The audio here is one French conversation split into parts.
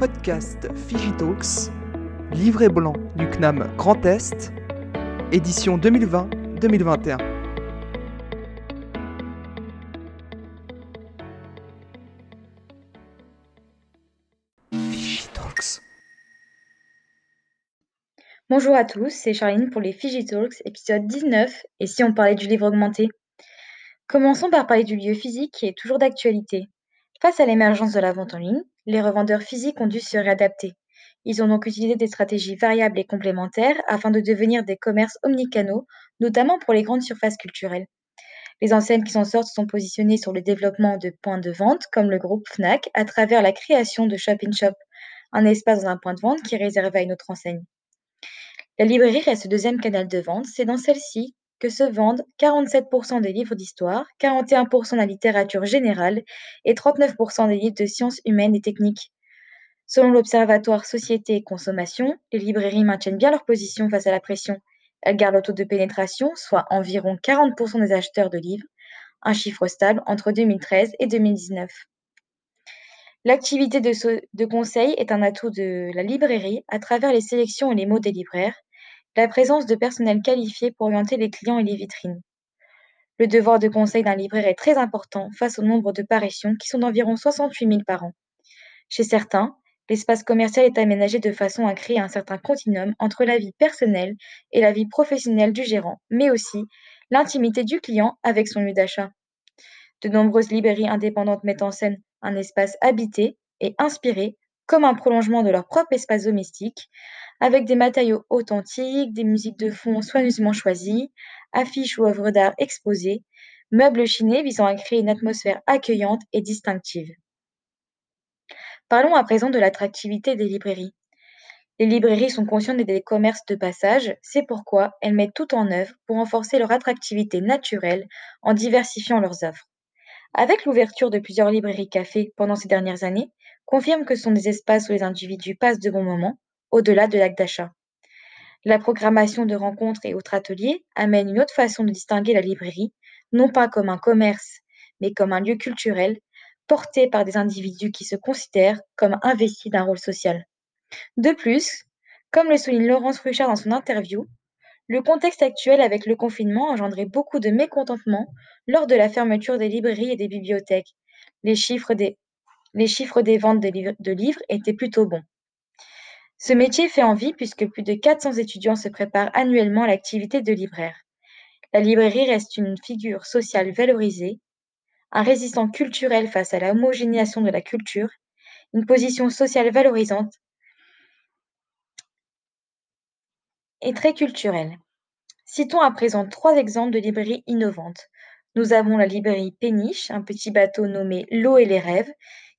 podcast Figitalks, livret blanc du CNAM Grand Est, édition 2020-2021. Figitalks. Bonjour à tous, c'est Charline pour les Figitalks, épisode 19, et si on parlait du livre augmenté? Commençons par parler du lieu physique qui est toujours d'actualité. Face à l'émergence de la vente en ligne, les revendeurs physiques ont dû se réadapter. Ils ont donc utilisé des stratégies variables et complémentaires afin de devenir des commerces omnicanaux, notamment pour les grandes surfaces culturelles. Les enseignes qui s'en sortent sont positionnées sur le développement de points de vente, comme le groupe Fnac, à travers la création de Shop in Shop, un espace dans un point de vente qui est réservé à une autre enseigne. La librairie reste le deuxième canal de vente, c'est dans celle-ci que se vendent 47% des livres d'histoire, 41% de la littérature générale et 39% des livres de sciences humaines et techniques. Selon l'Observatoire Société et Consommation, les librairies maintiennent bien leur position face à la pression. Elles gardent le taux de pénétration, soit environ 40% des acheteurs de livres, un chiffre stable entre 2013 et 2019. L'activité de, de, conseil est un atout de la librairie à travers les sélections et les mots des libraires, la présence de personnel qualifié pour orienter les clients et les vitrines. Le devoir de conseil d'un libraire est très important face au nombre de parutions qui sont d'environ 68 000 par an. Chez certains, l'espace commercial est aménagé de façon à créer un certain continuum entre la vie personnelle et la vie professionnelle du gérant, mais aussi l'intimité du client avec son lieu d'achat. De nombreuses librairies indépendantes mettent en scène un espace habité et inspiré comme un prolongement de leur propre espace domestique, avec des matériaux authentiques, des musiques de fond soigneusement choisies, affiches ou œuvres d'art exposées, meubles chinés visant à créer une atmosphère accueillante et distinctive. Parlons à présent de l'attractivité des librairies. Les librairies sont conscientes des commerces de passage, c'est pourquoi elles mettent tout en œuvre pour renforcer leur attractivité naturelle en diversifiant leurs offres. Avec l'ouverture de plusieurs librairies cafés pendant ces dernières années, confirme que sont des espaces où les individus passent de bons moments, au-delà de l'acte d'achat. La programmation de rencontres et autres ateliers amène une autre façon de distinguer la librairie, non pas comme un commerce, mais comme un lieu culturel, porté par des individus qui se considèrent comme investis d'un rôle social. De plus, comme le souligne Laurence Ruchard dans son interview, le contexte actuel avec le confinement a beaucoup de mécontentement lors de la fermeture des librairies et des bibliothèques. Les chiffres des les chiffres des ventes de livres étaient plutôt bons. Ce métier fait envie puisque plus de 400 étudiants se préparent annuellement à l'activité de libraire. La librairie reste une figure sociale valorisée, un résistant culturel face à la de la culture, une position sociale valorisante et très culturelle. Citons à présent trois exemples de librairies innovantes. Nous avons la librairie Péniche, un petit bateau nommé L'eau et les rêves,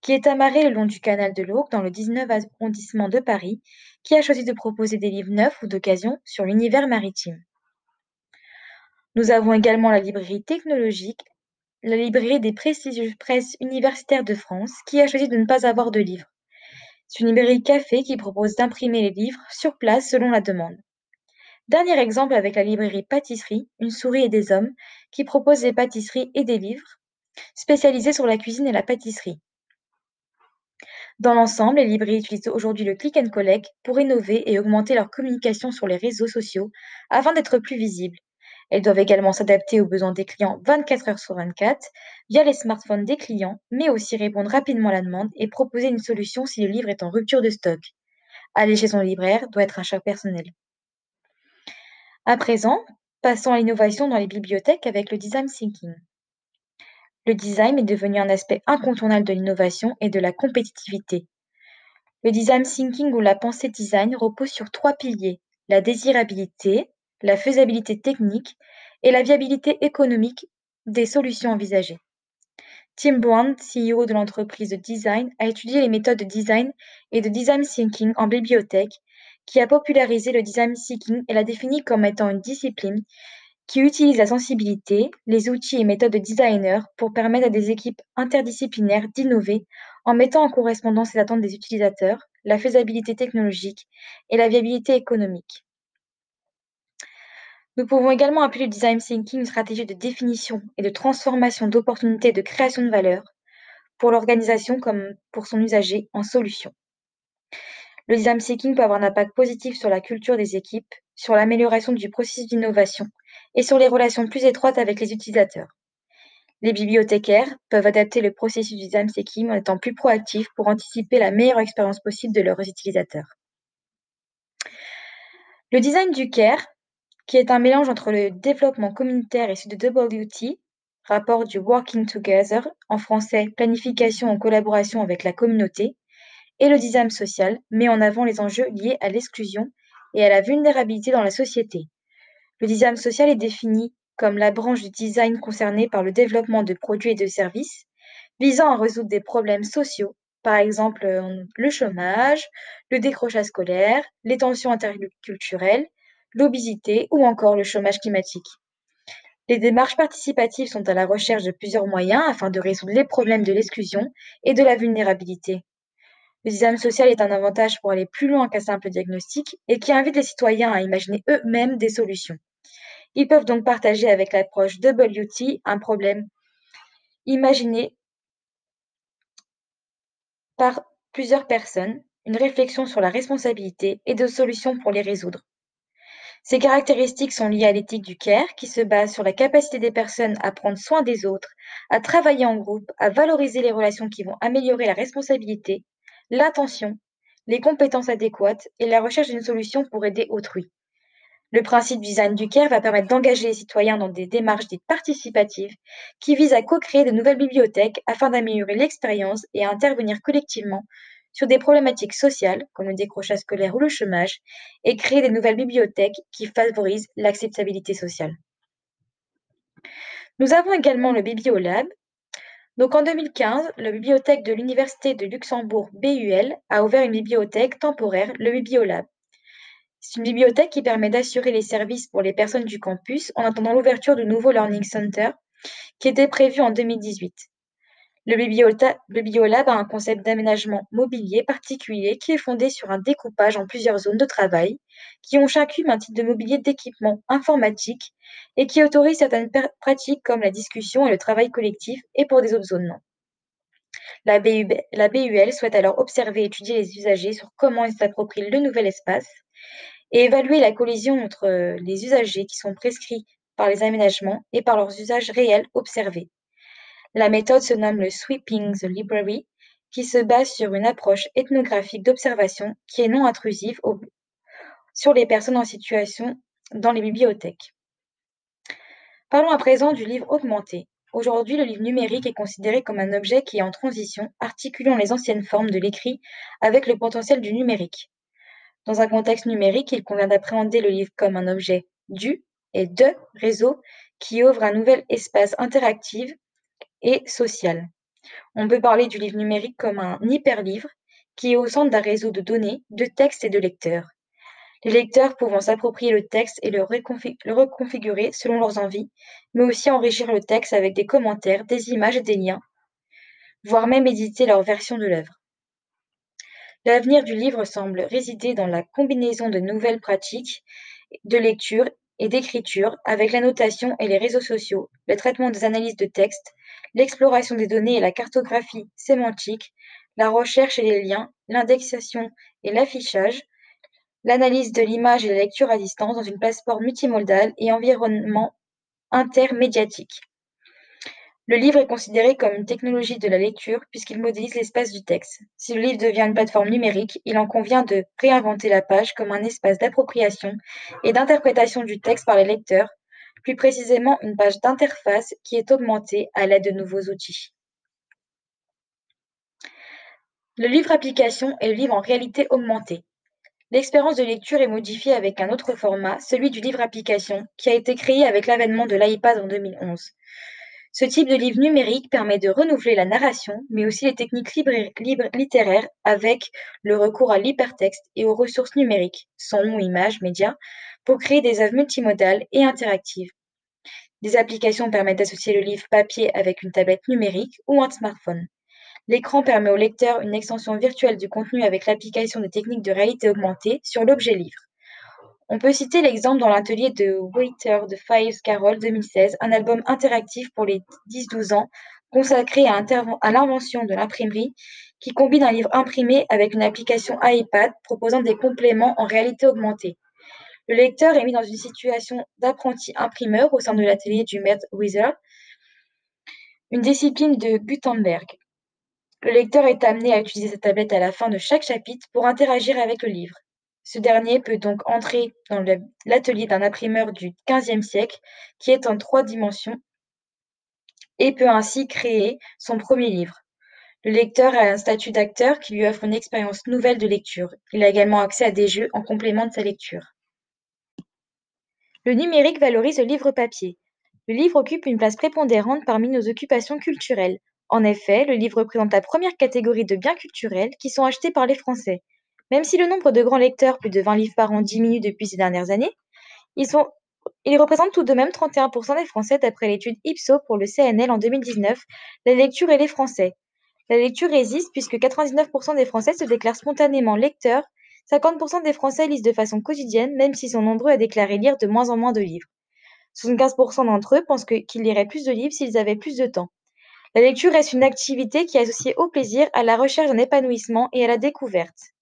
qui est amarré le long du canal de l'Ourcq dans le 19 arrondissement de Paris, qui a choisi de proposer des livres neufs ou d'occasion sur l'univers maritime. Nous avons également la librairie technologique, la librairie des prestigieuses presses universitaires de France, qui a choisi de ne pas avoir de livres. C'est une librairie café qui propose d'imprimer les livres sur place selon la demande. Dernier exemple avec la librairie Pâtisserie, une souris et des hommes, qui propose des pâtisseries et des livres spécialisés sur la cuisine et la pâtisserie. Dans l'ensemble, les librairies utilisent aujourd'hui le click and collect pour innover et augmenter leur communication sur les réseaux sociaux afin d'être plus visibles. Elles doivent également s'adapter aux besoins des clients 24 heures sur 24 via les smartphones des clients, mais aussi répondre rapidement à la demande et proposer une solution si le livre est en rupture de stock. Aller chez son libraire doit être un choix personnel. À présent, passons à l'innovation dans les bibliothèques avec le design thinking. Le design est devenu un aspect incontournable de l'innovation et de la compétitivité. Le design thinking ou la pensée design repose sur trois piliers, la désirabilité, la faisabilité technique et la viabilité économique des solutions envisagées. Tim Brown, CEO de l'entreprise de design, a étudié les méthodes de design et de design thinking en bibliothèque, qui a popularisé le design thinking et l'a défini comme étant une discipline qui utilise la sensibilité, les outils et méthodes de designer pour permettre à des équipes interdisciplinaires d'innover en mettant en correspondance les attentes des utilisateurs, la faisabilité technologique et la viabilité économique. Nous pouvons également appeler le design thinking une stratégie de définition et de transformation d'opportunités de création de valeur pour l'organisation comme pour son usager en solution. Le design thinking peut avoir un impact positif sur la culture des équipes, sur l'amélioration du processus d'innovation et sur les relations plus étroites avec les utilisateurs. Les bibliothécaires peuvent adapter le processus du thinking en étant plus proactifs pour anticiper la meilleure expérience possible de leurs utilisateurs. Le design du CARE, qui est un mélange entre le développement communautaire issu de WT, rapport du Working Together, en français planification en collaboration avec la communauté, et le design social met en avant les enjeux liés à l'exclusion et à la vulnérabilité dans la société. Le design social est défini comme la branche du design concernée par le développement de produits et de services visant à résoudre des problèmes sociaux, par exemple euh, le chômage, le décrochage scolaire, les tensions interculturelles, l'obésité ou encore le chômage climatique. Les démarches participatives sont à la recherche de plusieurs moyens afin de résoudre les problèmes de l'exclusion et de la vulnérabilité. Le design social est un avantage pour aller plus loin qu'un simple diagnostic et qui invite les citoyens à imaginer eux-mêmes des solutions. Ils peuvent donc partager avec l'approche WT un problème imaginé par plusieurs personnes, une réflexion sur la responsabilité et de solutions pour les résoudre. Ces caractéristiques sont liées à l'éthique du CARE qui se base sur la capacité des personnes à prendre soin des autres, à travailler en groupe, à valoriser les relations qui vont améliorer la responsabilité, l'attention, les compétences adéquates et la recherche d'une solution pour aider autrui. Le principe design du CARE va permettre d'engager les citoyens dans des démarches dites participatives qui visent à co-créer de nouvelles bibliothèques afin d'améliorer l'expérience et à intervenir collectivement sur des problématiques sociales comme le décrochage scolaire ou le chômage et créer des nouvelles bibliothèques qui favorisent l'acceptabilité sociale. Nous avons également le Bibliolab. Donc en 2015, la bibliothèque de l'Université de Luxembourg BUL a ouvert une bibliothèque temporaire, le Bibliolab. C'est une bibliothèque qui permet d'assurer les services pour les personnes du campus en attendant l'ouverture du nouveau Learning Center qui était prévu en 2018. Le Bibliolab a un concept d'aménagement mobilier particulier qui est fondé sur un découpage en plusieurs zones de travail qui ont chacune un type de mobilier d'équipement informatique et qui autorise certaines pratiques comme la discussion et le travail collectif et pour des autres zones non. La, BUL souhaite alors observer et étudier les usagers sur comment ils s'approprient le nouvel espace et évaluer la collision entre euh, les usagers qui sont prescrits par les aménagements et par leurs usages réels observés. La méthode se nomme le Sweeping the Library, qui se base sur une approche ethnographique d'observation qui est non intrusive sur les personnes en situation dans les bibliothèques. Parlons à présent du livre augmenté. Aujourd'hui, le livre numérique est considéré comme un objet qui est en transition, articulant les anciennes formes de l'écrit avec le potentiel du numérique. Dans un contexte numérique, il convient d'appréhender le livre comme un objet du et de réseau qui ouvre un nouvel espace interactif et social. On peut parler du livre numérique comme un hyperlivre qui est au centre d'un réseau de données, de textes et de lecteurs. Les lecteurs pouvant s'approprier le texte et le, le, reconfigurer selon leurs envies, mais aussi enrichir le texte avec des commentaires, des images et des liens, voire même éditer leur version de l'œuvre. L'avenir du livre semble résider dans la combinaison de nouvelles pratiques de lecture et d'écriture avec l'annotation et les réseaux sociaux, le traitement des analyses de texte, l'exploration des données et la cartographie sémantique, la recherche et les liens, l'indexation et l'affichage, l'analyse de l'image et la lecture à distance dans une plateforme multimodale et environnement intermédiatique. Le livre est considéré comme une technologie de la lecture puisqu'il modélise l'espace du texte. Si le livre devient une plateforme numérique, il en convient de réinventer la page comme un espace d'appropriation et d'interprétation du texte par les lecteurs, plus précisément une page d'interface qui est augmentée à l'aide de nouveaux outils. Le livre application est le livre en réalité augmentée. L'expérience de lecture est modifiée avec un autre format, celui du livre application, qui a été créé avec l'avènement de l'iPad en 2011. Ce type de livre numérique permet de renouveler la narration, mais aussi les techniques littéraires avec le recours à l'hypertexte et aux ressources numériques, son, images, médias, pour créer des œuvres multimodales et interactives. Des applications permettent d'associer le livre papier avec une tablette numérique ou un smartphone. L'écran permet au lecteur une extension virtuelle du contenu avec l'application des techniques de réalité augmentée sur l'objet livre. On peut citer l'exemple dans l'atelier de Waiter de Fives Carol 2016, un album interactif pour les 10-12 ans consacré à, l'invention de l'imprimerie qui combine un livre imprimé avec une application iPad proposant des compléments en réalité augmentée. Le lecteur est mis dans une situation d'apprenti imprimeur au sein de l'atelier du maître Wizard, une discipline de Gutenberg. Le lecteur est amené à utiliser sa tablette à la fin de chaque chapitre pour interagir avec le livre. Ce dernier peut donc entrer dans l'atelier d'un imprimeur du XVe siècle qui est en trois dimensions et peut ainsi créer son premier livre. Le lecteur a un statut d'acteur qui lui offre une expérience nouvelle de lecture. Il a également accès à des jeux en complément de sa lecture. Le numérique valorise le livre papier. Le livre occupe une place prépondérante parmi nos occupations culturelles. En effet, le livre représente la première catégorie de biens culturels qui sont achetés par les Français. Même si le nombre de grands lecteurs, plus de 20 livres par an, diminue depuis ces dernières années, ils, représentent tout de même 31% des Français d'après l'étude Ipsos pour le CNL en 2019, la lecture et les Français. La lecture résiste puisque 99% des Français se déclarent spontanément lecteurs, 50% des Français lisent de façon quotidienne, même s'ils sont nombreux à déclarer lire de moins en moins de livres. 75% d'entre eux pensent qu'ils liraient plus de livres s'ils avaient plus de temps. La lecture reste une activité qui est associée au plaisir, à la recherche d'un épanouissement et à la découverte.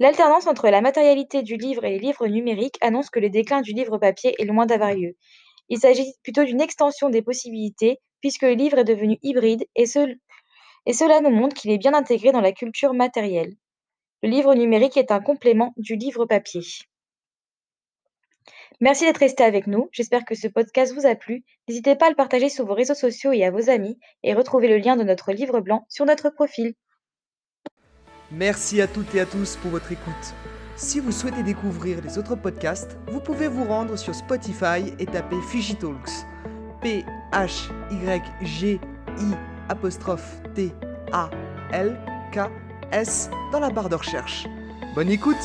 L'alternance entre la matérialité du livre et les livres numériques annonce que le déclin du livre papier est loin d'avoir lieu. Il s'agit plutôt d'une extension des possibilités, puisque le livre est devenu hybride, et, et cela nous montre qu'il est bien intégré dans la culture matérielle. Le livre numérique est un complément du livre papier. Merci d'être resté avec nous. J'espère que ce podcast vous a plu. N'hésitez pas à le partager sur vos réseaux sociaux et à vos amis, et retrouvez le lien de notre livre blanc sur notre profil. Merci à toutes et à tous pour votre écoute. Si vous souhaitez découvrir les autres podcasts, vous pouvez vous rendre sur Spotify et taper Figitalks. P H Y G I T A L K S dans la barre de recherche. Bonne écoute